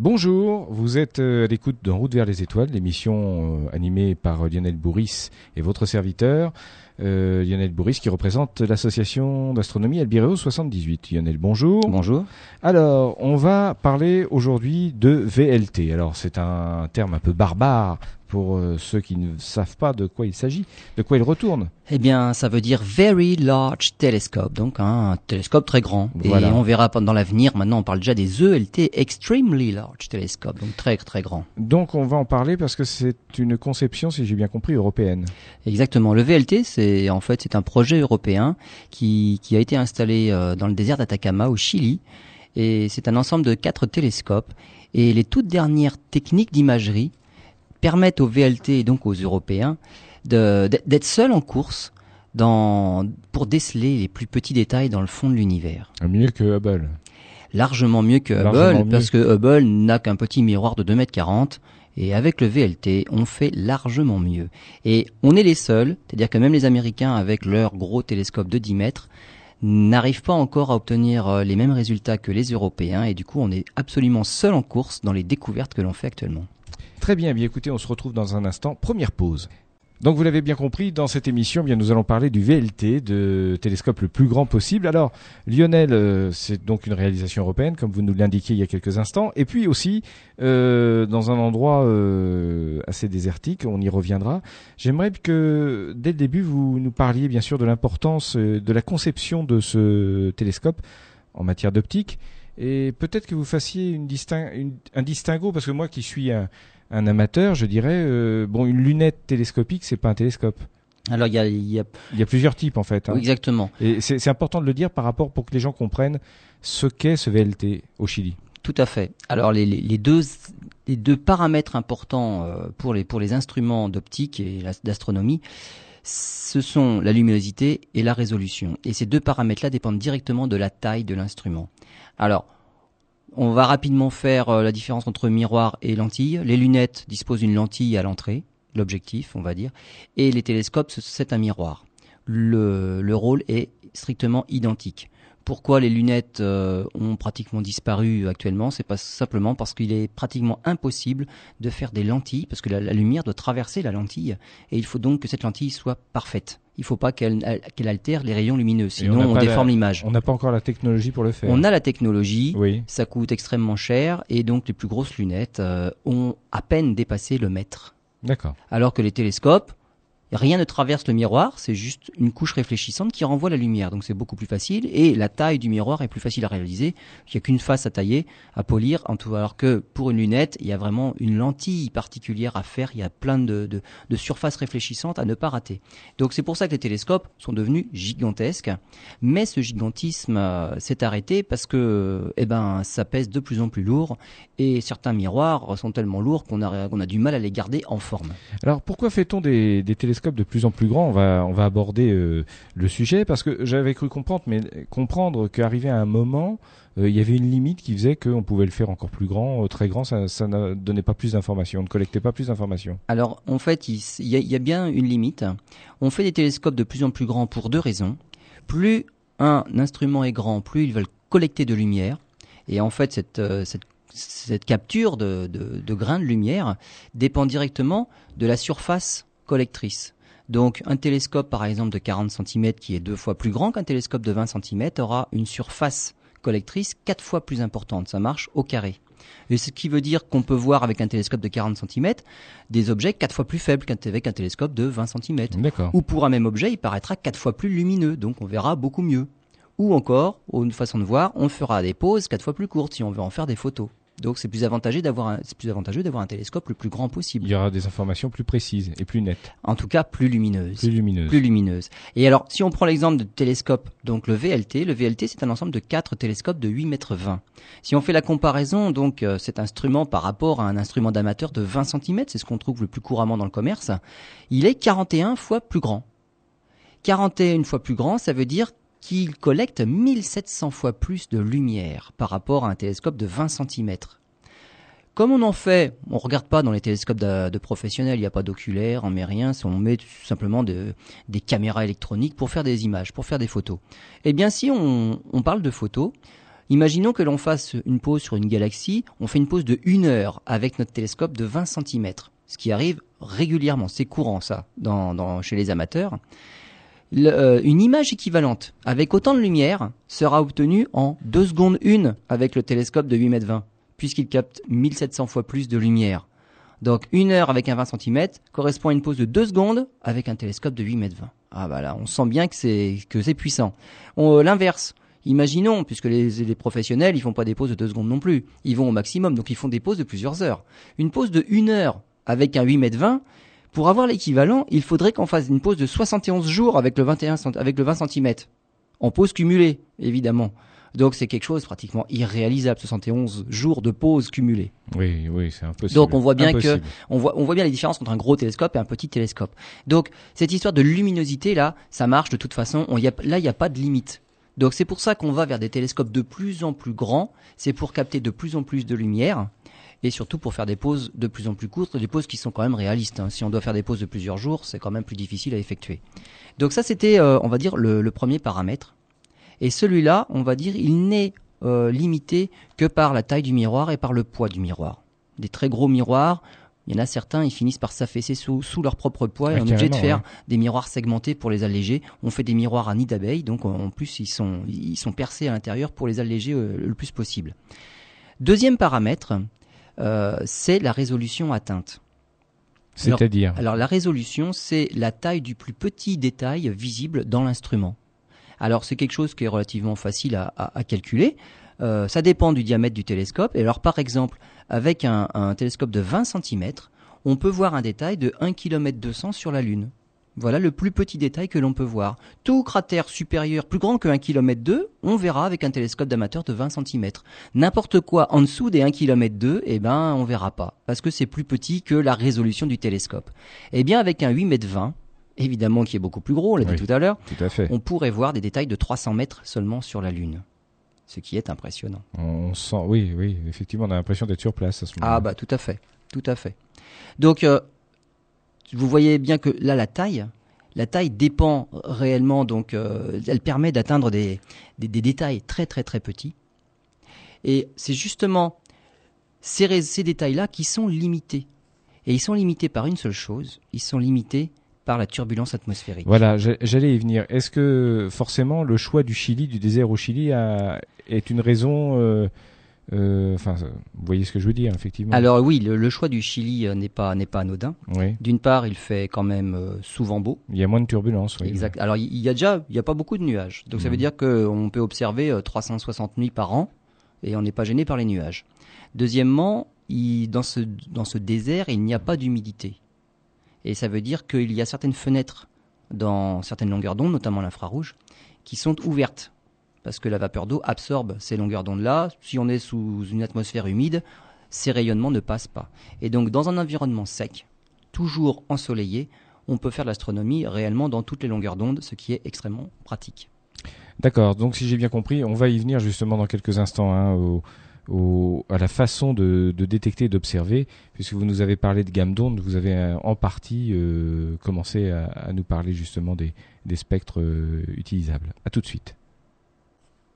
Bonjour, vous êtes euh, à l'écoute d'En route vers les étoiles, l'émission euh, animée par Lionel Bourris et votre serviteur. Euh, Lionel Bourris qui représente l'association d'astronomie Albireo 78. Lionel, bonjour. Bonjour. Alors, on va parler aujourd'hui de VLT. Alors, c'est un terme un peu barbare pour euh, ceux qui ne savent pas de quoi il s'agit, de quoi il retourne. Eh bien, ça veut dire Very Large Telescope, donc hein, un télescope très grand. Voilà. Et on verra dans l'avenir, maintenant on parle déjà des ELT, Extremely Large Telescope, donc très très grand. Donc, on va en parler parce que c'est une conception, si j'ai bien compris, européenne. Exactement. Le VLT, c'est en fait c'est un projet européen qui, qui a été installé euh, dans le désert d'Atacama au Chili. Et c'est un ensemble de quatre télescopes. Et les toutes dernières techniques d'imagerie permettent aux VLT et donc aux Européens d'être seuls en course dans, pour déceler les plus petits détails dans le fond de l'univers. Mieux que Hubble. Largement mieux que Largement Hubble, mieux. parce que Hubble n'a qu'un petit miroir de 2m40. Et avec le VLT, on fait largement mieux. Et on est les seuls, c'est-à-dire que même les Américains, avec leur gros télescope de 10 mètres, n'arrivent pas encore à obtenir euh, les mêmes résultats que les Européens. Et du coup, on est absolument seul en course dans les découvertes que l'on fait actuellement. Très bien, bien écoutez, on se retrouve dans un instant. Première pause. Donc vous l'avez bien compris, dans cette émission, eh bien nous allons parler du VLT, de télescope le plus grand possible. Alors Lionel, euh, c'est donc une réalisation européenne, comme vous nous l'indiquiez il y a quelques instants, et puis aussi euh, dans un endroit euh, assez désertique, on y reviendra. J'aimerais que dès le début vous nous parliez bien sûr de l'importance de la conception de ce télescope en matière d'optique, et peut-être que vous fassiez une- un distinguo, parce que moi qui suis un un amateur, je dirais, euh, bon, une lunette télescopique, c'est pas un télescope. Alors, il y a, il y a- Il y a plusieurs types en fait. hein. exactement, Et c'est important de le dire par rapport pour que les gens comprennent ce qu'est ce VLT au Chili. Tout à fait. Alors les, les- les deux les deux paramètres importants euh, pour les pour les instruments d'optique et d'astronomie, ce sont la luminosité et la résolution. Et ces deux paramètres-là dépendent directement de la taille de l'instrument. Alors on va rapidement faire euh, la différence entre miroir et lentille. Les lunettes disposent d'une lentille à l'entrée, l'objectif, on va dire, et les télescopes, ce- c'est un miroir. Le, le rôle est strictement identique. Pourquoi les lunettes euh, ont pratiquement disparu actuellement C'est pas simplement parce qu'il est pratiquement impossible de faire des lentilles, parce que la, la lumière doit traverser la lentille, et il faut donc que cette lentille soit parfaite. Il ne faut pas qu'elle elle- qu'elle altère les rayons lumineux, sinon on, déforme l'image. On n'a pas encore la technologie pour le faire. On a la technologie, Oui. ça coûte extrêmement cher, et donc les plus grosses lunettes euh, ont à peine dépassé le mètre. D'accord. Alors que les télescopes, rien ne traverse le miroir, c'est juste une couche réfléchissante qui renvoie la lumière. Donc c'est beaucoup plus facile et la taille du miroir est plus facile à réaliser. Il n'y a qu'une face à tailler, à polir, en tout, alors que pour une lunette, il y a vraiment une lentille particulière à faire. Il y a plein de, surfaces réfléchissantes à ne pas rater. Donc c'est pour ça que les télescopes sont devenus gigantesques. Mais ce gigantisme euh, s'est arrêté parce que eh ben, ça pèse de plus en plus lourd et certains miroirs sont tellement lourds qu'on a, du mal à les garder en forme. Alors pourquoi fait-on des télescopes de plus en plus grands On va on va aborder euh, le sujet parce que j'avais cru comprendre, mais comprendre qu'arrivé à un moment, euh, il y avait une limite qui faisait qu'on pouvait le faire encore plus grand, euh, très grand, ça, ça ne donnait pas plus d'informations, on ne collectait pas plus d'informations. Alors, en fait, il y, a, bien une limite. On fait des télescopes de plus en plus grands pour deux raisons. Plus un instrument est grand, plus ils veulent collecter de lumière. Et en fait, cette, cette, cette capture de, de, de grains de lumière dépend directement de la surface collectrice. Donc, un télescope, par exemple, de 40 cm, qui est deux fois plus grand qu'un télescope de 20 cm, aura une surface collectrice quatre fois plus importante. Ça marche au carré. Et ce qui veut dire qu'on peut voir avec un télescope de 40 cm des objets quatre fois plus faibles qu'avec un télescope de 20 cm. Ou pour un même objet, il paraîtra quatre fois plus lumineux, donc on verra beaucoup mieux. Ou encore, une façon de voir, on fera des pauses quatre fois plus courtes si on veut en faire des photos. Donc c'est plus avantageux d'avoir un, c'est plus avantageux d'avoir un télescope le plus grand possible. Il y aura des informations plus précises et plus nettes, En tout cas, plus lumineuses. plus lumineuses. Plus lumineuse. Et alors, si on prend l'exemple de télescope, donc le VLT, le VLT c'est un ensemble de quatre télescopes de 8 mètres 20. Si on fait la comparaison, donc euh, cet instrument par rapport à un instrument d'amateur de 20 cm, c'est ce qu'on trouve le plus couramment dans le commerce, il est 41 fois plus grand. 41 fois plus grand, ça veut dire qu'il collecte 1700 fois plus de lumière par rapport à un télescope de 20 cm. Comme on en fait, on regarde pas dans les télescopes de, professionnels, il n'y a pas d'oculaire, on met rien, on met tout simplement de- des caméras électroniques pour faire des images, pour faire des photos. Eh bien, si on, parle de photos, Imaginons que l'on fasse une pause sur une galaxie, on fait une pause de une heure avec notre télescope de 20 cm, ce qui arrive régulièrement, c'est courant ça chez les amateurs. Euh, une image équivalente avec autant de lumière sera obtenue en 2 secondes 1 avec le télescope de 8 mètres 20, puisqu'il capte 1700 fois plus de lumière. Donc une heure avec un 20 cm correspond à une pause de 2 secondes avec un télescope de 8 mètres 20. Ah bah là, on sent bien que c'est que c'est puissant. Euh, l'inverse. Imaginons, puisque les, professionnels, ils font pas des pauses de 2 secondes non plus. Ils vont au maximum, donc ils font des pauses de plusieurs heures. Une pause de 1 heure avec un 8 mètres 20, pour avoir l'équivalent, il faudrait qu'on fasse une pause de 71 jours avec le 21 avec le 20 cm. En pause cumulée, évidemment. Donc c'est quelque chose pratiquement irréalisable, 71 jours de pause cumulée. Oui, oui, c'est impossible. Donc on voit bien que on voit on voit bien les différences entre un gros télescope et un petit télescope. Donc cette histoire de luminosité là, ça marche de toute façon. On y a, là il n'y a pas de limite. Donc c'est pour ça qu'on va vers des télescopes de plus en plus grands. C'est pour capter de plus en plus de lumière et surtout pour faire des pauses de plus en plus courtes, des pauses qui sont quand même réalistes. Hein. Si on doit faire des pauses de plusieurs jours, c'est quand même plus difficile à effectuer. Donc ça, c'était, euh, on va dire, le, premier paramètre. Et celui-là, on va dire, il n'est euh, limité que par la taille du miroir et par le poids du miroir. Des très gros miroirs, il y en a certains, ils finissent par s'affaisser sous, sous, leur propre poids et on est obligé de faire des miroirs segmentés pour les alléger. On fait des miroirs à nid d'abeille, donc en plus ils sont, ils sont percés à l'intérieur pour les alléger euh, le plus possible. Deuxième paramètre, c'est la résolution atteinte. C'est-à-dire alors, la résolution, c'est la taille du plus petit détail visible dans l'instrument. Alors c'est quelque chose qui est relativement facile à, calculer. Euh, ça dépend du diamètre du télescope. Et alors par exemple, avec un, un télescope de 20 cm, on peut voir un détail de 1 km 200 sur la Lune. Voilà le plus petit détail que l'on peut voir. Tout cratère supérieur plus grand que 1 km 2, on verra avec un télescope d'amateur de 20 cm. N'importe quoi en dessous des 1 km 2, eh ben on verra pas parce que c'est plus petit que la résolution du télescope. Eh bien avec un 8 m 20, évidemment qui est beaucoup plus gros, on l'a dit tout à l'heure, on pourrait voir des détails de 300 mètres seulement sur la lune. Ce qui est impressionnant. On sent, oui, oui, effectivement, on a l'impression d'être sur place à ce moment-là. Ah bah tout à fait, tout à fait. Donc euh, vous voyez bien que là, la taille, la taille dépend réellement, donc euh, elle permet d'atteindre des, détails très très très petits. Et c'est justement ces, ces détails-là qui sont limités. Et ils sont limités par une seule chose, ils sont limités par la turbulence atmosphérique. Voilà, j'allais y venir. Est-ce que forcément le choix du Chili, du désert au Chili, est une raison euh, enfin, vous voyez ce que je veux dire, effectivement. Alors oui, le, choix du Chili euh, n'est pas n'est pas anodin. D'une part, il fait quand même euh, souvent beau. Il y a moins de turbulences. Oui. Exact. Alors il y a déjà il y a pas beaucoup de nuages, donc ça veut mhm. dire qu'on peut observer 360 nuits par an et on n'est pas gêné par les nuages. Deuxièmement, il, dans ce dans ce désert, il n'y a pas d'humidité et ça veut dire qu'il y a certaines fenêtres dans certaines longueurs d'onde, notamment l'infrarouge, qui sont ouvertes parce que la vapeur d'eau absorbe ces longueurs d'onde-là. Si on est sous une atmosphère humide, ces rayonnements ne passent pas. Et donc dans un environnement sec, toujours ensoleillé, on peut faire de l'astronomie réellement dans toutes les longueurs d'onde, ce qui est extrêmement pratique. D'accord, donc si j'ai bien compris, on va y venir justement dans quelques instants hein, à la façon de, détecter et d'observer, puisque vous nous avez parlé de gamme d'onde, vous avez euh, en partie euh, commencé à, nous parler justement des, spectres euh, utilisables. À tout de suite.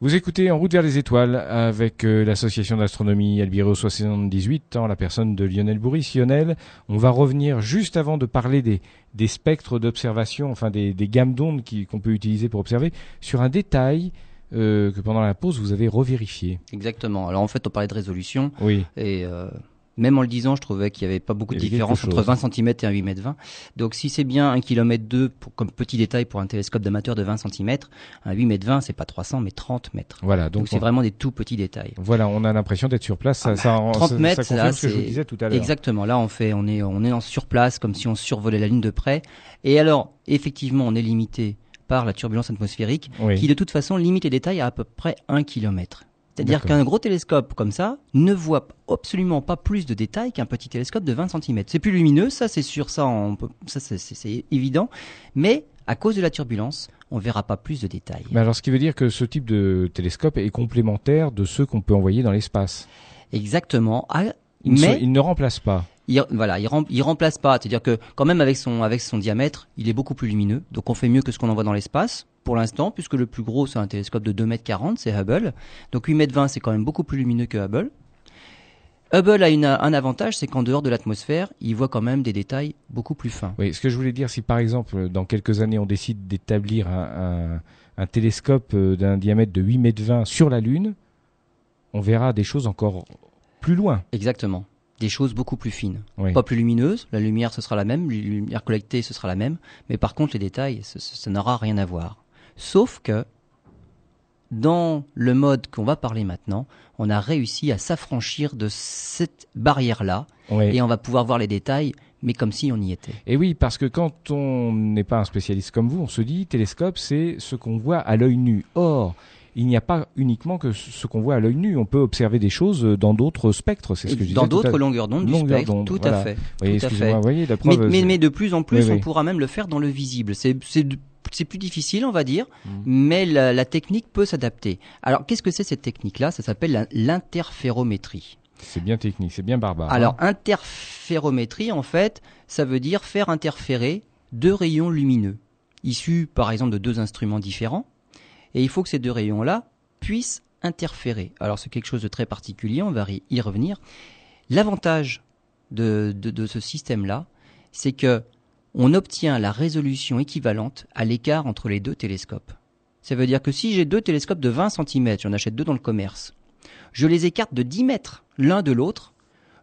Vous écoutez En route vers les étoiles avec euh, l'association d'astronomie Albireo 78 en la personne de Lionel Bourris. Lionel, on va revenir juste avant de parler des, des spectres d'observation, enfin des, des gammes d'ondes qu'on peut utiliser pour observer, sur un détail euh, que pendant la pause vous avez revérifié. Exactement. Alors en fait on parlait de résolution. Oui. Et euh, même en le disant, je trouvais qu'il n'y avait pas beaucoup de différence entre 20 cm et un 8 m 20. Donc si c'est bien 1 km 2 pour, comme petit détail pour un télescope d'amateur de 20 cm, un 8 m 20 c'est pas 300 mais 30 mètres. Voilà, donc c'est vraiment des tout petits détails. Voilà, on a l'impression d'être sur place. Ça, 30 ah bah, mètres, ça là, ce que je vous disais tout à l'heure. Exactement. Là, on fait, on est, on est en sur place comme si on survolait la ligne de près. Et alors, effectivement, on est limité par la turbulence atmosphérique, qui de toute façon limite les détails à à peu près 1 km. C'est-à-dire qu'un gros télescope comme ça ne voit absolument pas plus de détails qu'un petit télescope de 20 cm. C'est plus lumineux, ça c'est sûr, ça, ça c'est évident, mais à cause de la turbulence, on verra pas plus de détails. Mais alors, ce qui veut dire que ce type de télescope est complémentaire de ceux qu'on peut envoyer dans l'espace. Exactement. Ah, mais il ne remplace pas. il, voilà, il, rem- il remplace pas. C'est-à-dire que quand même avec son avec son diamètre, il est beaucoup plus lumineux. Donc on fait mieux que ce qu'on envoie dans l'espace pour l'instant, puisque le plus gros c'est un télescope de 2 mètres 40, c'est Hubble. Donc 8 mètres 20, c'est quand même beaucoup plus lumineux que Hubble. Hubble a une- un avantage, c'est qu'en dehors de l'atmosphère, il voit quand même des détails beaucoup plus fins. Oui, ce que je voulais dire, si par exemple, dans quelques années, on décide d'établir un, un- un télescope euh, d'un diamètre de 8 mètres 20 sur la Lune, on verra des choses encore plus loin. Exactement. Des choses beaucoup plus fines. Oui. Pas plus lumineuses, la lumière ce sera la même, la lumière collectée ce sera la même, mais par contre les détails, ça n'aura rien à voir. Sauf que dans le mode qu'on va parler maintenant, on a réussi à s'affranchir de cette barrière-là Oui. et on va pouvoir voir les détails, mais comme si on y était. Et oui, parce que quand on n'est pas un spécialiste comme vous, on se dit télescope, c'est ce qu'on voit à l'œil nu. Or, il n'y a pas uniquement que ce qu'on voit à l'œil nu. On peut observer des choses dans d'autres spectres. C'est ce que je dans d'autres longueurs d'onde du spectre, tout voilà. à fait. Oui, tout à fait. vous voyez, la Mais, preuve. mais, de plus en plus, Oui, on oui. pourra même le faire dans le visible. C'est c'est plus difficile, on va dire, Mm. mais la, la technique peut s'adapter. Alors, qu'est-ce que c'est cette technique-là? Ça s'appelle l'interférométrie. C'est bien technique, c'est bien barbare. hein. Alors, interférométrie, en fait, ça veut dire faire interférer deux rayons lumineux, issus par exemple de deux instruments différents, et il faut que ces deux rayons-là puissent interférer. Alors, c'est quelque chose de très particulier, on va y- y revenir. L'avantage de, de, de ce système-là, c'est que on obtient la résolution équivalente à l'écart entre les deux télescopes. Ça veut dire que si j'ai deux télescopes de 20 cm, j'en achète deux dans le commerce, je les écarte de 10 mètres l'un de l'autre,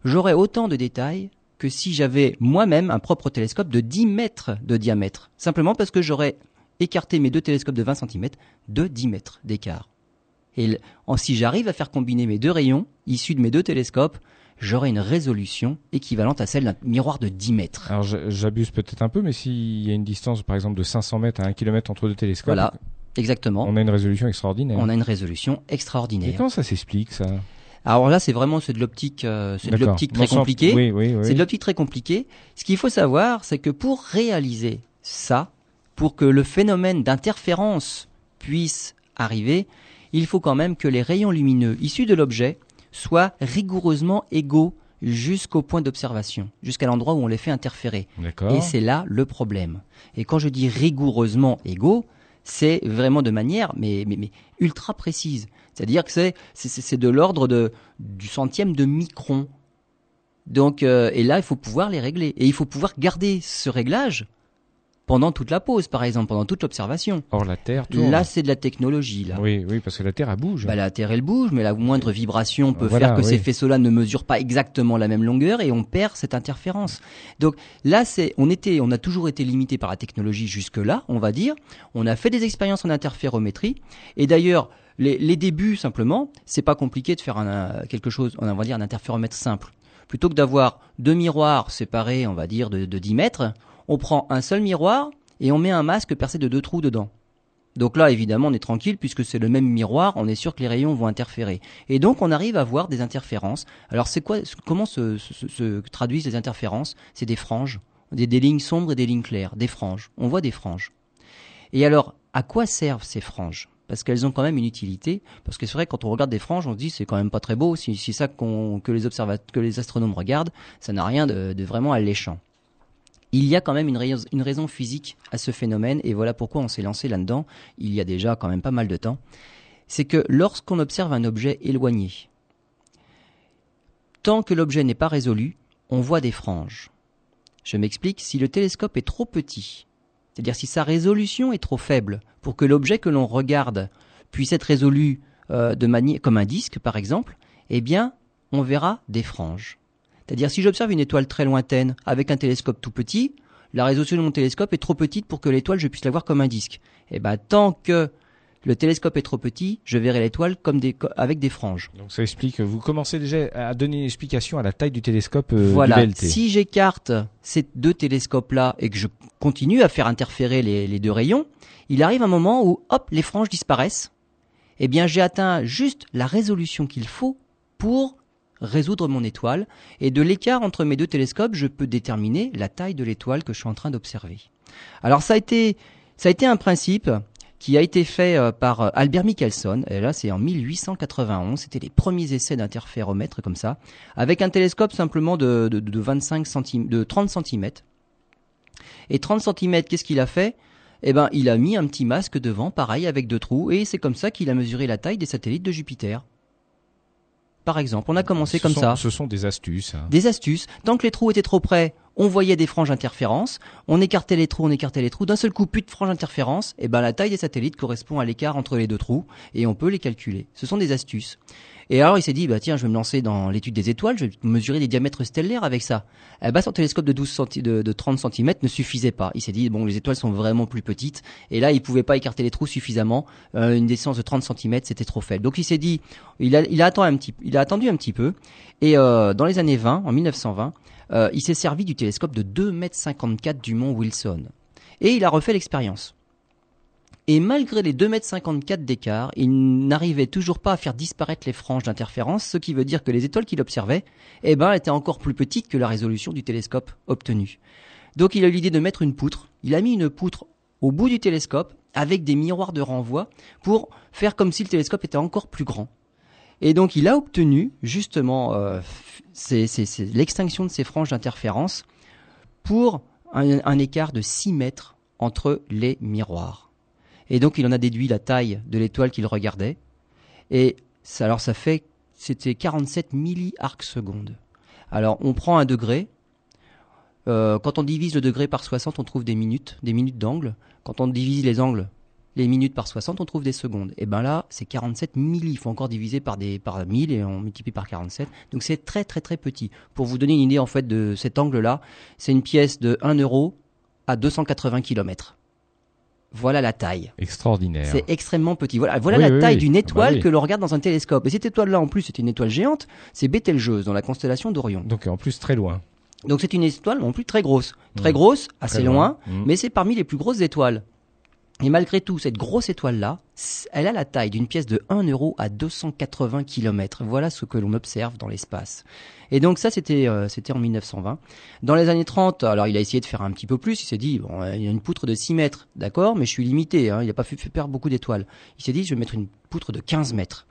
j'aurai autant de détails que si j'avais moi-même un propre télescope de 10 mètres de diamètre. Simplement parce que j'aurais écarté mes deux télescopes de 20 cm de 10 mètres d'écart. Et si j'arrive à faire combiner mes deux rayons issus de mes deux télescopes, j'aurai une résolution équivalente à celle d'un miroir de 10 mètres. Alors j'abuse peut-être un peu, mais s'il y a une distance, par exemple, de 500 mètres à 1 km entre deux télescopes, Voilà, exactement. on a une résolution extraordinaire. On a une résolution Et extraordinaire. comment ça s'explique, ça? Alors là, c'est vraiment c'est de l'optique, euh, c'est de l'optique très compliquée. Oui, oui, oui. C'est de l'optique très compliquée. Ce qu'il faut savoir, c'est que pour réaliser ça, pour que le phénomène d'interférence puisse arriver, il faut quand même que les rayons lumineux issus de l'objet soient rigoureusement égaux jusqu'au point d'observation, jusqu'à l'endroit où on les fait interférer. Et c'est là le problème. Et quand je dis rigoureusement égaux, c'est vraiment de manière mais, mais, mais ultra précise. C'est-à-dire que c'est de l'ordre de du centième de micron. Donc euh, et là il faut pouvoir les régler et il faut pouvoir garder ce réglage pendant toute la pause par exemple, pendant toute l'observation. Or la Terre tourne. Là c'est de la technologie là. Oui, oui, parce que la Terre elle bouge. Bah, la Terre elle bouge, mais la moindre vibration peut Voilà, faire que oui. ces faisceaux-là ne mesurent pas exactement la même longueur et on perd cette interférence. Donc là, c'est, on était, on a toujours été limité par la technologie jusque-là, on va dire. On a fait des expériences en interférométrie et d'ailleurs. Les, les débuts simplement, c'est pas compliqué de faire un, euh, quelque chose, on va dire un interféromètre simple. Plutôt que d'avoir deux miroirs séparés, on va dire de, de 10 mètres, on prend un seul miroir et on met un masque percé de deux trous dedans. Donc là, évidemment, on est tranquille puisque c'est le même miroir, on est sûr que les rayons vont interférer. Et donc, on arrive à voir des interférences. Alors, c'est quoi, comment se, se- se traduisent les interférences? C'est des franges, des, lignes sombres et des lignes claires, des franges. On voit des franges. Et alors, à quoi servent ces franges? Parce qu'elles ont quand même une utilité. Parce que c'est vrai, quand on regarde des franges, on se dit c'est quand même pas très beau. Si c'est ça que les astronomes regardent, ça n'a rien de vraiment alléchant. Il y a quand même une, rais- une raison physique à ce phénomène, et voilà pourquoi on s'est lancé là-dedans il y a déjà quand même pas mal de temps. C'est que lorsqu'on observe un objet éloigné, tant que l'objet n'est pas résolu, on voit des franges. Je m'explique, si le télescope est trop petit, c'est-à-dire si sa résolution est trop faible pour que l'objet que l'on regarde puisse être résolu euh, comme un disque par exemple, eh bien, on verra des franges. C'est-à-dire si j'observe une étoile très lointaine avec un télescope tout petit, la résolution de mon télescope est trop petite pour que l'étoile je puisse la voir comme un disque. Et ben tant que le télescope est trop petit, je verrai l'étoile comme des avec des franges. Donc ça explique. Vous commencez déjà à donner une explication à la taille du télescope euh, voilà. du. Si j'écarte ces deux télescopes-là et que je continue à faire interférer les, les deux rayons, il arrive un moment où, hop, les franges disparaissent. Eh bien, j'ai atteint juste la résolution qu'il faut pour résoudre mon étoile. Et de l'écart entre mes deux télescopes, je peux déterminer la taille de l'étoile que je suis en train d'observer. Alors, ça a été, ça a été un principe qui a été fait euh, par euh, Albert Michelson. Et là, c'est en 1891. C'était les premiers essais d'interféromètre comme ça, avec un télescope simplement de, de, de 25 cm, de 30 cm. Et 30 cm, qu'est-ce qu'il a fait? Eh ben, il a mis un petit masque devant, pareil, avec deux trous, et c'est comme ça qu'il a mesuré la taille des satellites de Jupiter. Par exemple, on a commencé Ce comme sont- ça. Ce sont des astuces. hein. Des astuces. Tant que les trous étaient trop près, on voyait des franges interférences. On écartait les trous, on écartait les trous. D'un seul coup, plus de franges interférences. Et ben, la taille des satellites correspond à l'écart entre les deux trous. Et on peut les calculer. Ce sont des astuces. Et alors, il s'est dit, bah, tiens, je vais me lancer dans l'étude des étoiles. Je vais mesurer les diamètres stellaires avec ça. Eh ben, son télescope de 12 centi- de, de 30 cm ne suffisait pas. Il s'est dit, bon, les étoiles sont vraiment plus petites. Et là, il pouvait pas écarter les trous suffisamment. Euh, une distance de 30 cm, c'était trop faible. Donc, il s'est dit, il a, il a attendu un petit, il a attendu un petit peu. Et euh, dans les années 20, en 1920, euh, il s'est servi du télescope de 2,54 m du mont Wilson. Et il a refait l'expérience. Et malgré les 2,54 m d'écart, il n'arrivait toujours pas à faire disparaître les franges d'interférence, ce qui veut dire que les étoiles qu'il observait, eh ben, étaient encore plus petites que la résolution du télescope obtenu. Donc il a eu l'idée de mettre une poutre. Il a mis une poutre au bout du télescope avec des miroirs de renvoi pour faire comme si le télescope était encore plus grand. Et donc il a obtenu justement euh, l'extinction de ces franges d'interférence pour un, un écart de 6 mètres entre les miroirs. Et donc il en a déduit la taille de l'étoile qu'il regardait. Et ça, alors ça fait, c'était 47 milliarcs secondes. Alors on prend un degré. Euh, quand on divise le degré par 60, on trouve des minutes, des minutes d'angle. Quand on divise les angles, les minutes par 60, on trouve des secondes. Et ben là, c'est 47 milli. Il faut encore diviser par des par 1000 et on multiplie par 47. Donc c'est très très très petit. Pour vous donner une idée en fait de cet angle-là, c'est une pièce de 1 euro à 280 km. Voilà la taille. Extraordinaire. C'est extrêmement petit. Voilà, voilà Oui, la oui, taille oui. d'une Ah bah étoile que l'on regarde dans un télescope. Et cette étoile-là, en plus, c'est une étoile géante. C'est Bételgeuse, dans la constellation d'Orion. Donc en plus très loin. Donc c'est une étoile non plus très grosse. Très Mmh. grosse, assez Très loin, Mmh. mais c'est parmi les plus grosses étoiles. Et malgré tout, cette grosse étoile-là, elle a la taille d'une pièce de 1 euro à 280 km. Voilà ce que l'on observe dans l'espace. Et donc ça, c'était euh, c'était en 1920. Dans les années 30, alors il a essayé de faire un petit peu plus. Il s'est dit, bon, il y a une poutre de 6 mètres, d'accord, mais je suis limité. Hein, il n'a pas fait perdre beaucoup d'étoiles. Il s'est dit, je vais mettre une poutre de 15 mètres.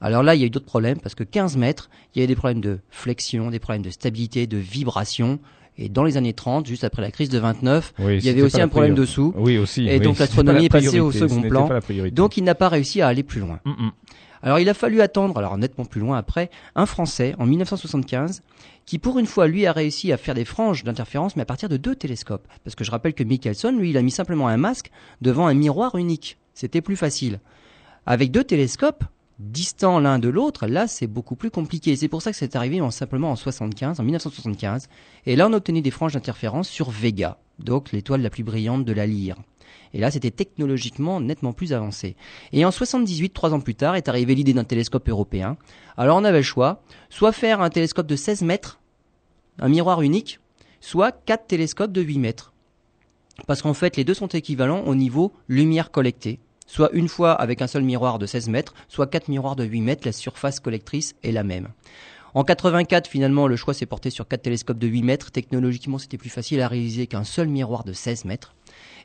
Alors là, il y a eu d'autres problèmes, parce que 15 mètres, il y avait des problèmes de flexion, des problèmes de stabilité, de vibration. Et dans les années 30, juste après la crise de 29, Oui, il y avait aussi un problème priorité. dessous. Oui aussi. Et oui, donc l'astronomie la est passée au second plan. Donc il n'a pas réussi à aller plus loin. Mm, mm. Alors il a fallu attendre, alors nettement plus loin après, un Français en 1975 qui pour une fois lui a réussi à faire des franges d'interférence mais à partir de deux télescopes. Parce que je rappelle que Michelson lui il a mis simplement un masque devant un miroir unique. C'était plus facile. Avec deux télescopes distants l'un de l'autre, là c'est beaucoup plus compliqué. C'est pour ça que c'est arrivé en, simplement en 75, en 1975. Et là on a obtenu des franges d'interférence sur Vega, donc l'étoile la plus brillante de la lyre. Et là, c'était technologiquement nettement plus avancé. Et en 78, trois ans plus tard, est arrivée l'idée d'un télescope européen. Alors on avait le choix, soit faire un télescope de 16 mètres, un miroir unique, soit quatre télescopes de 8 mètres. Parce qu'en fait, les deux sont équivalents au niveau lumière collectée. Soit une fois avec un seul miroir de 16 mètres, soit quatre miroirs de 8 mètres, la surface collectrice est la même. En 84, finalement, le choix s'est porté sur quatre télescopes de 8 mètres. Technologiquement, c'était plus facile à réaliser qu'un seul miroir de 16 mètres.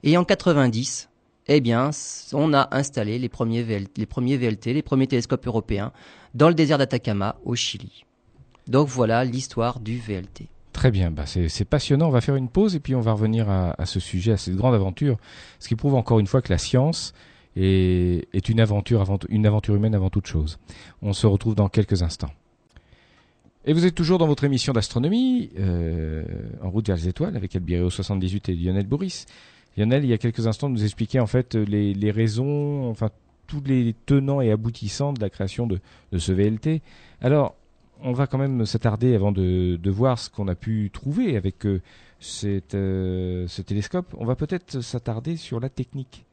Et en 90, eh bien, on a installé les premiers, VL les premiers VLT, les premiers télescopes européens, dans le désert d'Atacama, au Chili. Donc voilà l'histoire du VLT. Très bien, bah c'est passionnant. On va faire une pause et puis on va revenir à ce sujet, à cette grande aventure, ce qui prouve encore une fois que la science est, est une aventure humaine avant toute chose. On se retrouve dans quelques instants. Et vous êtes toujours dans votre émission d'astronomie, euh, en route vers les étoiles, avec Albireo 78 et Lionel Bourris. Lionel, il y a quelques instants, nous expliquait en fait les, raisons, enfin tous les tenants et aboutissants de la création de, ce VLT. Alors, on va quand même s'attarder avant de, voir ce qu'on a pu trouver avec euh, euh, ce télescope. On va peut-être s'attarder sur la technique.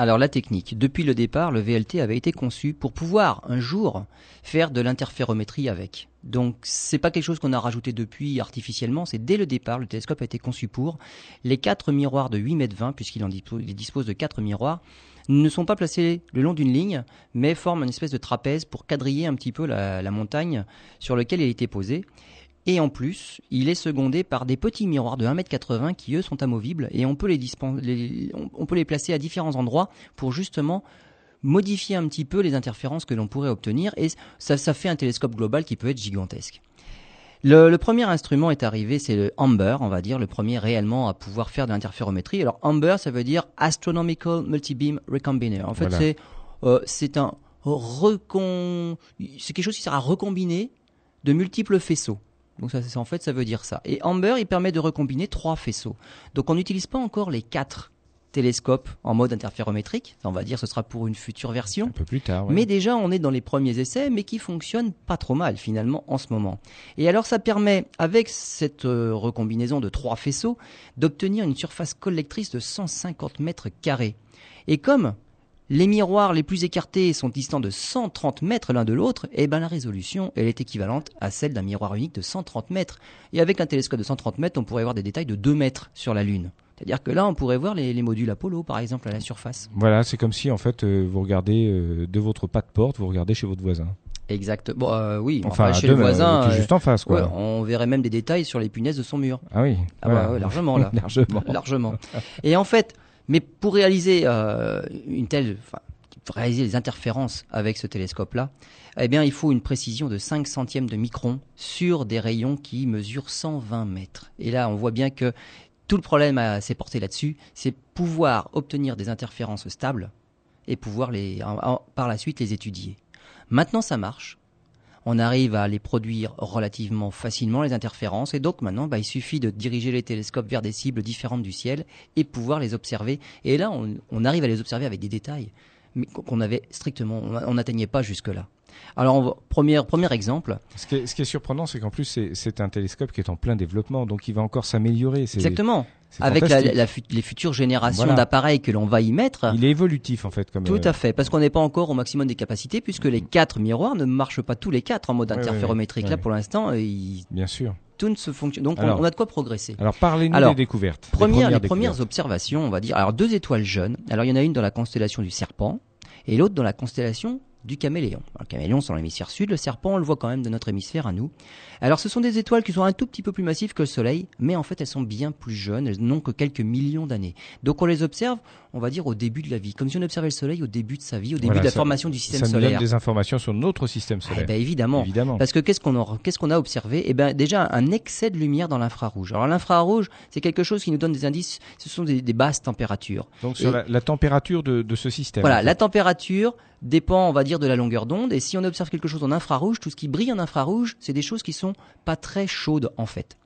Alors la technique, depuis le départ, le VLT avait été conçu pour pouvoir un jour faire de l'interférométrie avec. Donc c'est pas quelque chose qu'on a rajouté depuis artificiellement, c'est dès le départ, le télescope a été conçu pour. Les quatre miroirs de 8 mètres 20, puisqu'il en dispose, de quatre miroirs, ne sont pas placés le long d'une ligne, mais forment une espèce de trapèze pour quadriller un petit peu la, la montagne sur laquelle il a été posé. Et en plus, il est secondé par des petits miroirs de 1m80 qui eux sont amovibles et on peut les, les, on peut les placer à différents endroits pour justement modifier un petit peu les interférences que l'on pourrait obtenir et ça, ça fait un télescope global qui peut être gigantesque. Le, premier instrument est arrivé, c'est le Amber, on va dire, le premier réellement à pouvoir faire de l'interférométrie. Alors Amber, ça veut dire Astronomical Multibeam Recombiner. En fait, c'est euh, c'est un recon, c'est quelque chose qui sert à recombiner de multiples faisceaux. Donc ça, en fait, ça veut dire ça. Et Amber, il permet de recombiner trois faisceaux. Donc on n'utilise pas encore les quatre télescope en mode interférométrique. On va dire ce sera pour une future version. Un peu plus tard. Mais déjà, on est dans les premiers essais, mais qui fonctionnent pas trop mal finalement en ce moment. Et alors, ça permet, avec cette euh, recombinaison de trois faisceaux, d'obtenir une surface collectrice de 150 mètres carrés. Et comme les miroirs les plus écartés sont distants de 130 mètres l'un de l'autre, et eh ben la résolution, elle est équivalente à celle d'un miroir unique de 130 mètres. Et avec un télescope de 130 mètres, on pourrait avoir des détails de 2 mètres sur la Lune. C'est-à-dire que là, on pourrait voir les, modules Apollo, par exemple, à la surface. Voilà, c'est comme si, en fait, euh, vous regardez euh, de votre pas de porte, vous regardez chez votre voisin. Exact. Bon, euh, oui. Enfin, chez le voisin, juste en face, quoi. on verrait même des détails sur les punaises de son mur. Ah oui. Ah bah, largement là. largement. largement. Et en fait, mais pour réaliser une telle, réaliser les interférences avec ce télescope-là, eh bien, il faut une précision de 5 centièmes de micron sur des rayons qui mesurent 120 mètres. Et là, on voit bien que tout le problème s'est porté là-dessus, c'est pouvoir obtenir des interférences stables et pouvoir les, par la suite les étudier. Maintenant, ça marche. On arrive à les produire relativement facilement, les interférences, et donc maintenant, bah, il suffit de diriger les télescopes vers des cibles différentes du ciel et pouvoir les observer. Et là, on, arrive à les observer avec des détails qu'on avait strictement, on n'atteignait pas jusque-là. Alors, premier, premier exemple. Ce qui est, surprenant, c'est qu'en plus, c'est un télescope qui est en plein développement, donc il va encore s'améliorer. Exactement. Avec les futures générations d'appareils que l'on va y mettre. Il est évolutif, en fait. Comme Tout à euh, fait, parce qu'on n'est pas encore au maximum des capacités, puisque les quatre miroirs ne marchent pas tous les quatre en mode interférométrique. Là, pour l'instant, Bien sûr tout ne se fonctionne. Donc on, a de quoi progresser. Alors parlez-nous des découvertes. Première, les premières observations, on va dire. Alors deux étoiles jeunes. Alors il y en a une dans la constellation du Serpent et l'autre dans la constellation du caméléon. le caméléon, c'est dans l'hémisphère sud, le serpent, on le voit quand même de notre hémisphère à nous. Alors ce sont des étoiles qui sont un tout petit peu plus massives que le Soleil, mais en fait elles sont bien plus jeunes, elles n'ont que quelques millions d'années. Donc on les observe, on va dire, au début de la vie, comme si on observait le Soleil au début de sa vie, au début de la formation du système ça solaire. Ça nous donne des informations sur notre système solaire. Ben, évidemment. évidemment. Parce que qu'est-ce qu'on a, qu'est-ce qu'on a observé? Eh ben déjà un excès de lumière dans l'infrarouge. Alors l'infrarouge, c'est quelque chose qui nous donne des indices, ce sont des, basses températures. Donc sur la, température de, de, ce système. Voilà, la température dépend, on va dire, de la longueur d'onde. Et si on observe quelque chose en infrarouge, tout ce qui brille en infrarouge, c'est des choses qui sont pas très chaude en fait.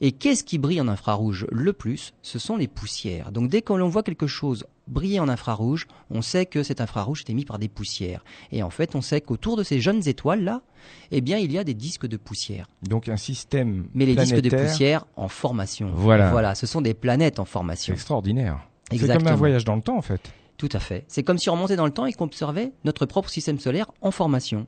Et qu'est-ce qui brille en infrarouge le plus? Ce sont les poussières. Donc dès que l'on voit quelque chose briller en infrarouge, on sait que cet infrarouge est émis par des poussières. Et en fait, on sait qu'autour de ces jeunes étoiles-là, eh bien, il y a des disques de poussière. Donc un système Mais les disques de poussière en formation. Voilà. Voilà, ce sont des planètes en formation. extraordinaire. C'est comme un voyage dans le temps, en fait. Tout à fait. C'est comme si on remontait dans le temps et qu'on observait notre propre système solaire en formation.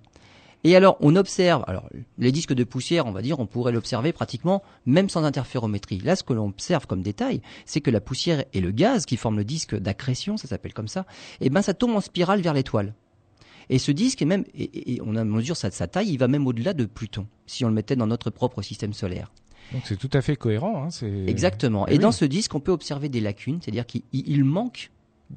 Et alors, on observe, alors les disques de poussière, on va dire, on pourrait l'observer pratiquement même sans interférométrie. Là, ce que l'on observe comme détail, c'est que la poussière et le gaz qui forment le disque d'accrétion, ça s'appelle comme ça, eh ben ça tombe en spirale vers l'étoile. Et ce disque est même, et, on a mesure sa, sa taille, il va même au-delà de Pluton, si on le mettait dans notre propre système solaire. Donc c'est tout à fait cohérent. Hein, Exactement. Eh et, dans ce disque, on peut observer des lacunes, c'est-à-dire qu'il manque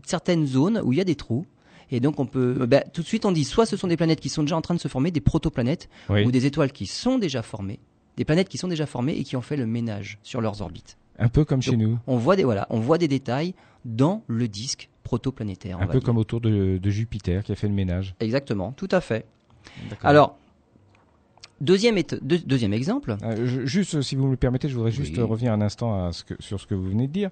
certaines zones où il y a des trous et donc on peut, bah, tout de suite on dit soit ce sont des planètes qui sont déjà en train de se former, des protoplanètes, ou des étoiles qui sont déjà formées, des planètes qui sont déjà formées et qui ont fait le ménage sur leurs orbites. Un peu comme chez nous. On voit des voilà, on voit des détails dans le disque protoplanétaire. Un peu comme autour de, Jupiter qui a fait le ménage. Exactement, tout à fait. Alors. Deuxième, deuxième exemple. Euh, juste, si vous me le permettez, je voudrais juste revenir un instant à ce que, sur ce que vous venez de dire.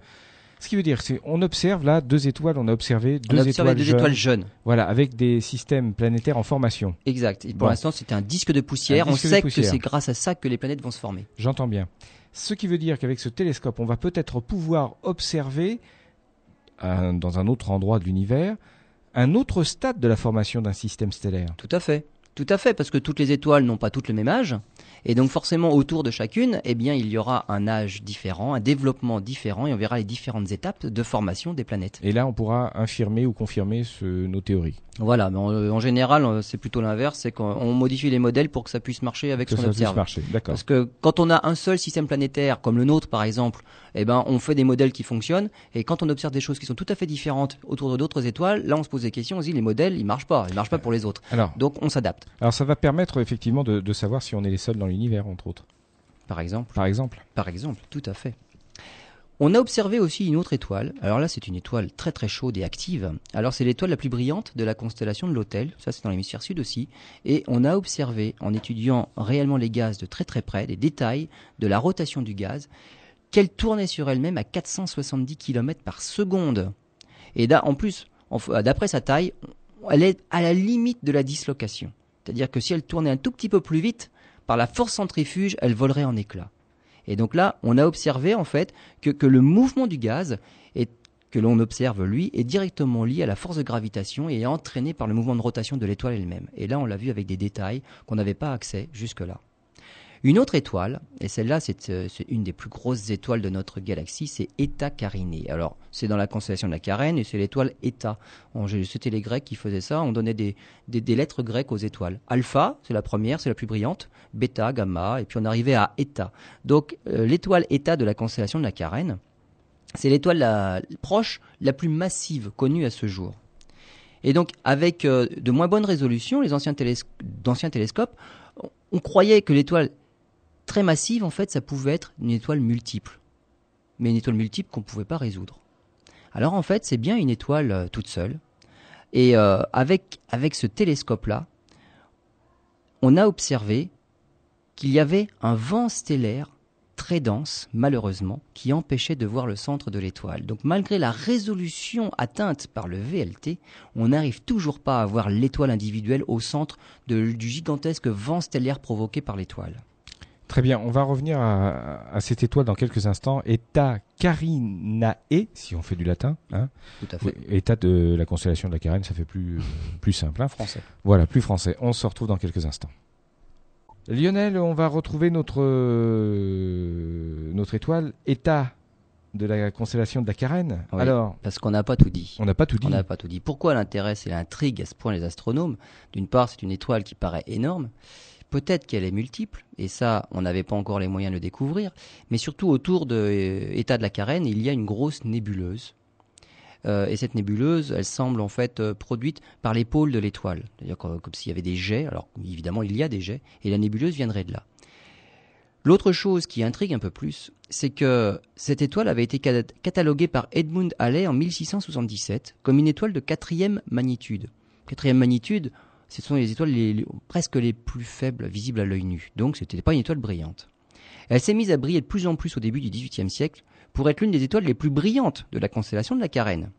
Ce qui veut dire, c'est on observe là deux étoiles, on a observé deux, on étoiles, deux jeunes, étoiles, jeunes, Voilà, avec des systèmes planétaires en formation. Exact. Et pour l'instant, c'était un disque de poussière. on sait que c'est grâce à ça que les planètes vont se former. J'entends bien. Ce qui veut dire qu'avec ce télescope, on va peut-être pouvoir observer dans un autre endroit de l'univers un autre stade de la formation d'un système stellaire. Tout à fait. Tout à fait, parce que toutes les étoiles n'ont pas toutes le même âge. Et donc forcément, autour de chacune, eh bien, il y aura un âge différent, un développement différent, et on verra les différentes étapes de formation des planètes. Et là, on pourra infirmer ou confirmer ce, nos théories. Voilà, mais en, général, c'est plutôt l'inverse, c'est qu'on modifie les modèles pour que ça puisse marcher avec que ce qu'on observe. Marcher, d'accord. Parce que quand on a un seul système planétaire, comme le nôtre par exemple, eh ben, on fait des modèles qui fonctionnent, et quand on observe des choses qui sont tout à fait différentes autour de d'autres étoiles, là, on se pose des questions, on se dit les modèles, ils marchent pas, ils marchent pas pour les autres. Alors, donc, on s'adapte. Alors, ça va permettre effectivement de, de savoir si on est les seuls dans l'univers, entre autres. Par exemple. Par exemple. Par exemple, tout à fait. On a observé aussi une autre étoile. Alors là, c'est une étoile très très chaude et active. Alors c'est l'étoile la plus brillante de la constellation de l'Autel. Ça, c'est dans l'hémisphère sud aussi. Et on a observé, en étudiant réellement les gaz de très très près, des détails de la rotation du gaz, qu'elle tournait sur elle-même à 470 km par seconde. Et là, en plus, d'après sa taille, elle est à la limite de la dislocation. C'est-à-dire que si elle tournait un tout petit peu plus vite, par la force centrifuge, elle volerait en éclats. Et donc là, on a observé en fait que, le mouvement du gaz que l'on observe lui est directement lié à la force de gravitation et est entraîné par le mouvement de rotation de l'étoile elle-même. Et là, on l'a vu avec des détails qu'on n'avait pas accès jusque-là. Une autre étoile, et celle-là euh, c'est une des plus grosses étoiles de notre galaxie, c'est Eta Carinae. Alors c'est dans la constellation de la Carène et c'est l'étoile Eta. C'était les Grecs qui faisaient ça, on donnait des, lettres grecques aux étoiles. Alpha, c'est la première, c'est la plus brillante, Beta, Gamma, et puis on arrivait à Eta. Donc euh, l'étoile Eta de la constellation de la Carène, c'est l'étoile la proche, la plus massive connue à ce jour. Et donc, avec euh, de moins bonnes résolutions, les anciens, anciens télescopes, on croyait que l'étoile très massive, en fait, ça pouvait être une étoile multiple. Mais une étoile multiple qu'on ne pouvait pas résoudre. Alors en fait, c'est bien une étoile euh, toute seule. Et euh, avec, avec ce télescope-là, on a observé qu'il y avait un vent stellaire très dense, malheureusement, qui empêchait de voir le centre de l'étoile. Donc malgré la résolution atteinte par le VLT, on n'arrive toujours pas à voir l'étoile individuelle au centre du gigantesque vent stellaire provoqué par l'étoile. Très bien, on va revenir à, cette étoile dans quelques instants. Eta Carinae, si on fait du latin. Hein. Tout à fait. État de la constellation de la Carène, ça fait plus, plus simple. Hein. Français. Voilà, plus français. On se retrouve dans quelques instants. Lionel, on va retrouver notre, euh, notre étoile, État de la constellation de la Carène. Alors, parce qu'on n'a pas tout dit. On n'a pas tout dit. On n'a pas tout dit. Pourquoi l'intéresse et l'intrigue à ce point les astronomes? D'une part, c'est une étoile qui paraît énorme. Peut-être qu'elle est multiple, et ça, on n'avait pas encore les moyens de le découvrir. Mais surtout, autour de euh, de la Carène, il y a une grosse nébuleuse. Euh, et cette nébuleuse, elle semble en fait euh, produite par pôles de l'étoile. C'est-à-dire comme, s'il y avait des jets. Alors évidemment, il y a des jets, et la nébuleuse viendrait de là. L'autre chose qui intrigue un peu plus, c'est que cette étoile avait été cataloguée par Edmund Halley en 1677 comme une étoile de quatrième magnitude. Quatrième magnitude, ce sont les étoiles presque les plus faibles visibles à l'œil nu. Donc ce n'était pas une étoile brillante. Elle s'est mise à briller de plus en plus au début du XVIIIe siècle pour être l'une des étoiles les plus brillantes de la constellation de la Carène.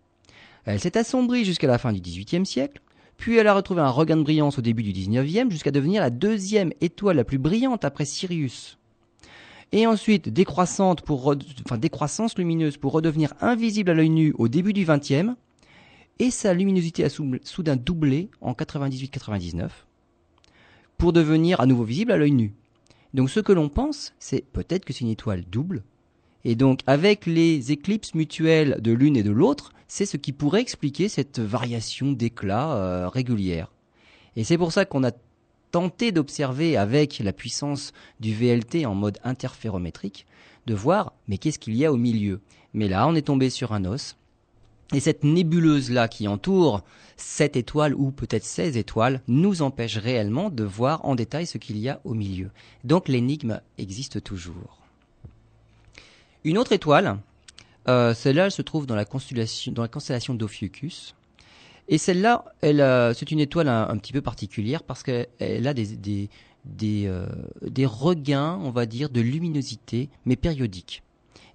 Elle s'est assombrie jusqu'à la fin du XVIIIe siècle, puis elle a retrouvé un regain de brillance au début du XIXe jusqu'à devenir la deuxième étoile la plus brillante après Sirius. Et ensuite décroissance lumineuse pour redevenir invisible à l'œil nu au début du XXe, et sa luminosité a soudain doublé en 98-99 pour devenir à nouveau visible à l'œil nu. Donc ce que l'on pense, c'est peut-être que c'est une étoile double, et donc avec les éclipses mutuelles de l'une et de l'autre, c'est ce qui pourrait expliquer cette variation d'éclat euh, régulière. Et c'est pour ça qu'on a tenté d'observer avec la puissance du VLT en mode interférométrique, de voir mais qu'est-ce qu'il y a au milieu? Mais là, on est tombé sur un os et cette nébuleuse-là qui entoure cette étoile ou peut-être ces étoiles nous empêche réellement de voir en détail ce qu'il y a au milieu. Donc l'énigme existe toujours. Une autre étoile, euh, celle-là, elle se trouve dans la constellation, d'Ophiuchus. Et celle-là, elle, euh, c'est une étoile un, petit peu particulière parce qu'elle a des, euh, des regains, on va dire, de luminosité, mais périodiques.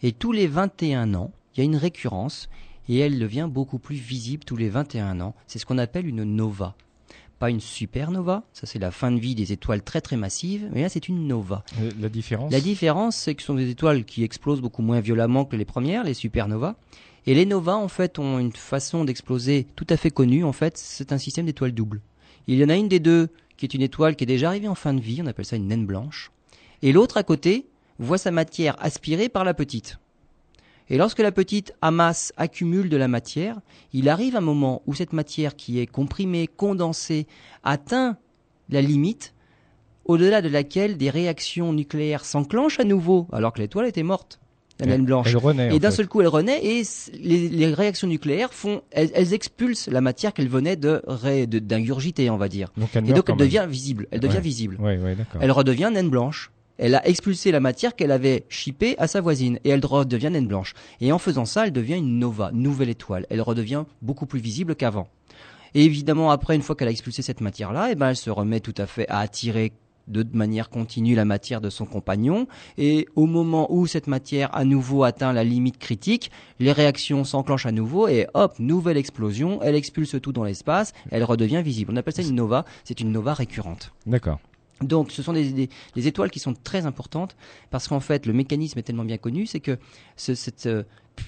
Et tous les 21 ans, il y a une récurrence et elle devient beaucoup plus visible tous les 21 ans. C'est ce qu'on appelle une nova. Pas une supernova, ça c'est la fin de vie des étoiles très très massives, mais là c'est une nova. La différence La différence, c'est que ce sont des étoiles qui explosent beaucoup moins violemment que les premières, les supernovas. Et les novas, en fait, ont une façon d'exploser tout à fait connue. En fait, c'est un système d'étoiles doubles. Il y en a une des deux qui est une étoile qui est déjà arrivée en fin de vie, on appelle ça une naine blanche, et l'autre à côté voit sa matière aspirée par la petite. Et lorsque la petite amasse, accumule de la matière, il arrive un moment où cette matière qui est comprimée, condensée, atteint la limite au-delà de laquelle des réactions nucléaires s'enclenchent à nouveau, alors que l'étoile était morte, la naine blanche. Elle renaît, et d'un seul coup, elle renaît et les, les réactions nucléaires font, elles, elles expulsent la matière qu'elle venait de d'ingurgiter, on va dire. Donc elle Et donc elle même. devient visible. Elle devient Ouais. visible. Ouais, ouais, d'accord. Elle redevient naine blanche. Elle a expulsé la matière qu'elle avait chippée à sa voisine et elle redevient naine blanche. Et en faisant ça, elle devient une nova, nouvelle étoile. Elle redevient beaucoup plus visible qu'avant. Et évidemment, après, une fois qu'elle a expulsé cette matière-là, eh ben, elle se remet tout à fait à attirer de manière continue la matière de son compagnon. Et au moment où cette matière à nouveau atteint la limite critique, les réactions s'enclenchent à nouveau et hop, nouvelle explosion. Elle expulse tout dans l'espace. Elle redevient visible. On appelle ça une nova. C'est une nova récurrente. D'accord. Donc, ce sont des, étoiles qui sont très importantes parce qu'en fait, le mécanisme est tellement bien connu, c'est que ce, euh,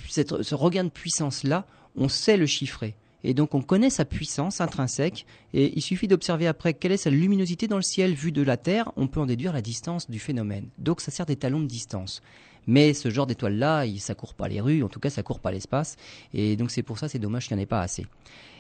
cette- ce regain de puissance-là, on sait le chiffrer. Et donc, on connaît sa puissance intrinsèque et il suffit d'observer après quelle est sa luminosité dans le ciel vu de la Terre, on peut en déduire la distance du phénomène. Donc, ça sert d'étalon de distance. Mais ce genre d'étoile-là, il- ça court pas les rues, en tout cas, ça court pas l'espace. Et donc, c'est pour ça, c'est dommage qu'il n'y en ait pas assez.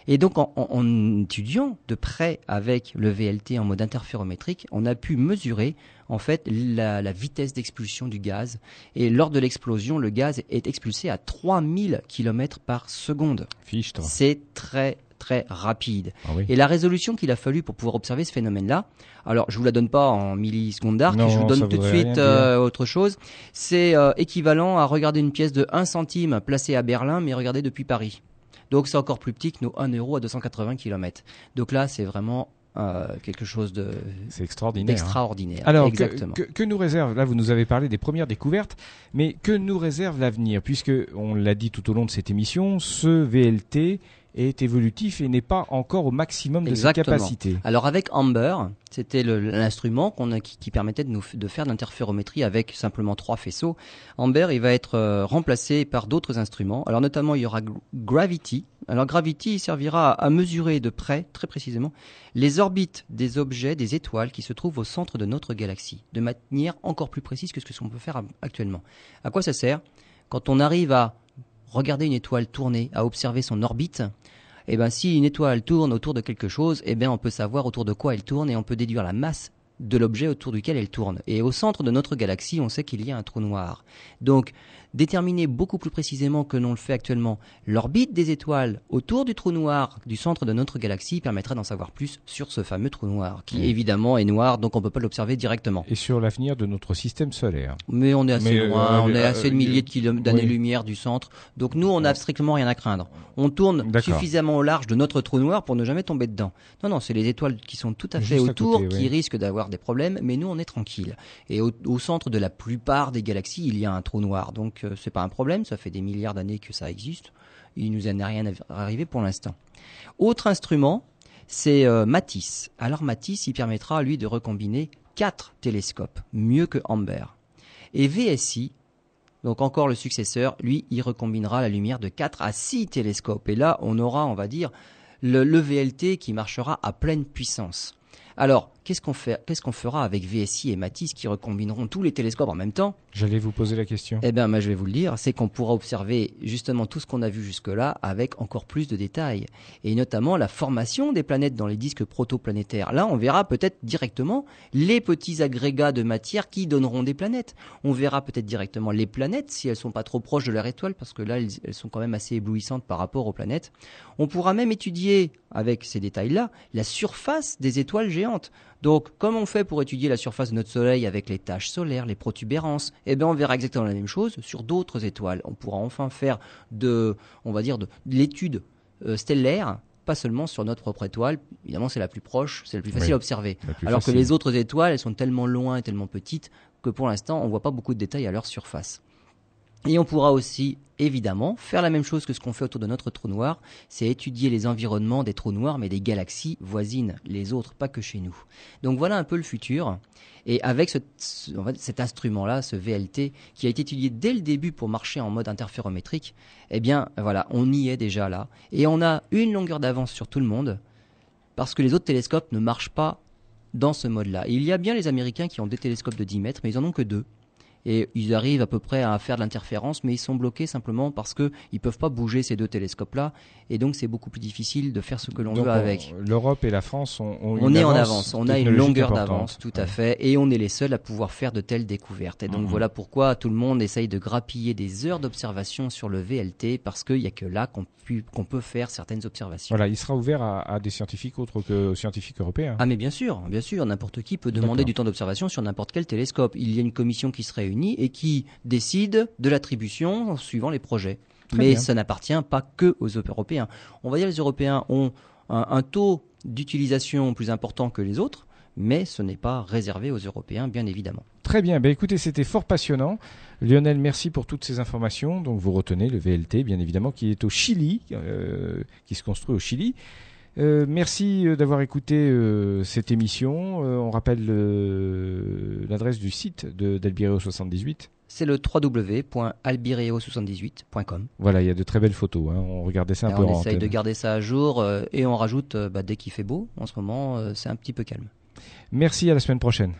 Et donc, en, en- en étudiant de près avec le VLT en mode interférométrique, on a pu mesurer en fait la, la vitesse d'expulsion du gaz. Et lors de l'explosion, le gaz est expulsé à 3000 km par seconde. Fichtre. C'est très très rapide. Ah oui. Et la résolution qu'il a fallu pour pouvoir observer ce phénomène-là, alors je vous la donne pas en millisecondes d'arc, je vous donne tout de suite euh, autre chose. C'est euh, équivalent à regarder une pièce de 1 centime placée à Berlin, mais regardée depuis Paris. Donc c'est encore plus petit que nos 1 euro à 280 km. Donc là, c'est vraiment euh, quelque chose de C'est extraordinaire. hein. d'extraordinaire. Alors, que- que nous réserve, là vous nous avez parlé des premières découvertes, mais que nous réserve l'avenir? Puisque, on l'a dit tout au long de cette émission, ce VLT est évolutif et n'est pas encore au maximum de ses capacités. Alors avec Amber, c'était l'instrument qui, qui permettait de, nous, f- de faire de l'interférométrie avec simplement trois faisceaux. Amber, il va être euh, remplacé par d'autres instruments. Alors notamment, il y aura Gr- Gravity. Alors Gravity, il servira à, à mesurer de près, très précisément, les orbites des objets, des étoiles qui se trouvent au centre de notre galaxie, de manière encore plus précise que ce que qu'on peut faire actuellement. À quoi ça sert? Quand on arrive à regarder une étoile tourner, à observer son orbite, eh ben, si une étoile tourne autour de quelque chose, eh bien, on peut savoir autour de quoi elle tourne et on peut déduire la masse de l'objet autour duquel elle tourne. Et au centre de notre galaxie, on sait qu'il y a un trou noir. Donc, déterminer beaucoup plus précisément que l'on le fait actuellement l'orbite des étoiles autour du trou noir du centre de notre galaxie permettra d'en savoir plus sur ce fameux trou noir, qui Oui. évidemment est noir, donc on peut pas l'observer directement. Et sur l'avenir de notre système solaire. Mais on est assez Mais, euh, loin, on euh, est à assez de euh, milliers de kilomètres oui. d'années-lumière du centre. Donc nous, on n'a strictement rien à craindre. On tourne suffisamment au large de notre trou noir pour ne jamais tomber dedans. Non, non, c'est les étoiles qui sont tout à fait Juste à autour côté, qui oui. risquent d'avoir des problèmes, mais nous, on est tranquille. Et au, au centre de la plupart des galaxies, il y a un trou noir. Donc c'est pas un problème, ça fait des milliards d'années que ça existe. Il nous en est rien arrivé pour l'instant. Autre instrument, c'est euh, Matisse. Alors Matisse, il permettra lui de recombiner quatre télescopes, mieux que Amber. Et VSI, donc encore le successeur, lui, il recombinera la lumière de 4 à 6 télescopes. Et là, on aura, on va dire, le, le VLT qui marchera à pleine puissance. Alors, qu'est-ce qu'on qu'est-ce qu'on fera avec VSI et Matisse qui recombineront tous les télescopes en même temps? J'allais vous poser la question. Eh bien, moi, je vais vous le dire, c'est qu'on pourra observer justement tout ce qu'on a vu jusque-là avec encore plus de détails. Et notamment la formation des planètes dans les disques protoplanétaires. Là, on verra peut-être directement les petits agrégats de matière qui donneront des planètes. On verra peut-être directement les planètes si elles sont pas trop proches de leur étoile, parce que là, elles, sont quand même assez éblouissantes par rapport aux planètes. On pourra même étudier, avec ces détails-là, la surface des étoiles géantes. Donc, comme on fait pour étudier la surface de notre Soleil avec les taches solaires, les protubérances, eh bien, on verra exactement la même chose sur d'autres étoiles. On pourra enfin faire de, on va dire, de, de l'étude euh, stellaire, pas seulement sur notre propre étoile. Évidemment, c'est la plus proche, c'est la plus facile Oui. à observer. Alors facile. que les autres étoiles, elles sont tellement loin et tellement petites que pour l'instant, on voit pas beaucoup de détails à leur surface. Et on pourra aussi, évidemment, faire la même chose que ce qu'on fait autour de notre trou noir, c'est étudier les environnements des trous noirs, mais des galaxies voisines, les autres, pas que chez nous. Donc voilà un peu le futur. Et avec ce, cet instrument-là, ce VLT, qui a été étudié dès le début pour marcher en mode interférométrique, eh bien, voilà, on y est déjà là. Et on a une longueur d'avance sur tout le monde, parce que les autres télescopes ne marchent pas dans ce mode-là. Il y a bien les Américains qui ont des télescopes de 10 mètres, mais ils en ont que deux et ils arrivent à peu près à faire de l'interférence, mais ils sont bloqués simplement parce que ils peuvent pas bouger ces deux télescopes-là, et donc c'est beaucoup plus difficile de faire ce que l'on veut avec. L'Europe et la France ont, ont on est en avance, on a une longueur d'avance, tout à fait, et on est les seuls à pouvoir faire de telles découvertes. Et donc mhm. voilà pourquoi tout le monde essaye de grappiller des heures d'observation sur le VLT parce qu'il y a que là qu'on peut faire certaines observations. Voilà, il sera ouvert à, des scientifiques autres que scientifiques européens. Ah mais bien sûr, bien sûr, n'importe qui peut demander du temps d'observation sur n'importe quel télescope. Il y a une commission qui se réunit et qui décide de l'attribution suivant les projets. mais ça n'appartient pas que aux Européens. On va dire que les Européens ont un taux d'utilisation plus important que les autres, mais ce n'est pas réservé aux Européens, bien évidemment. Très bien, ben écoutez, c'était fort passionnant. Lionel, merci pour toutes ces informations. Donc vous retenez le VLT, bien évidemment, qui est au Chili, euh, qui se construit au Chili. Euh, merci euh, d'avoir écouté cette émission. on rappelle l'adresse du site d'Albireo 78. C'est le www.albireo78.com. Voilà, il y a de très belles photos. Hein. On regardait ça un peu. On essaye de garder ça à jour et on rajoute bah, dès qu'il fait beau. En ce moment, c'est un petit peu calme. Merci, à la semaine prochaine.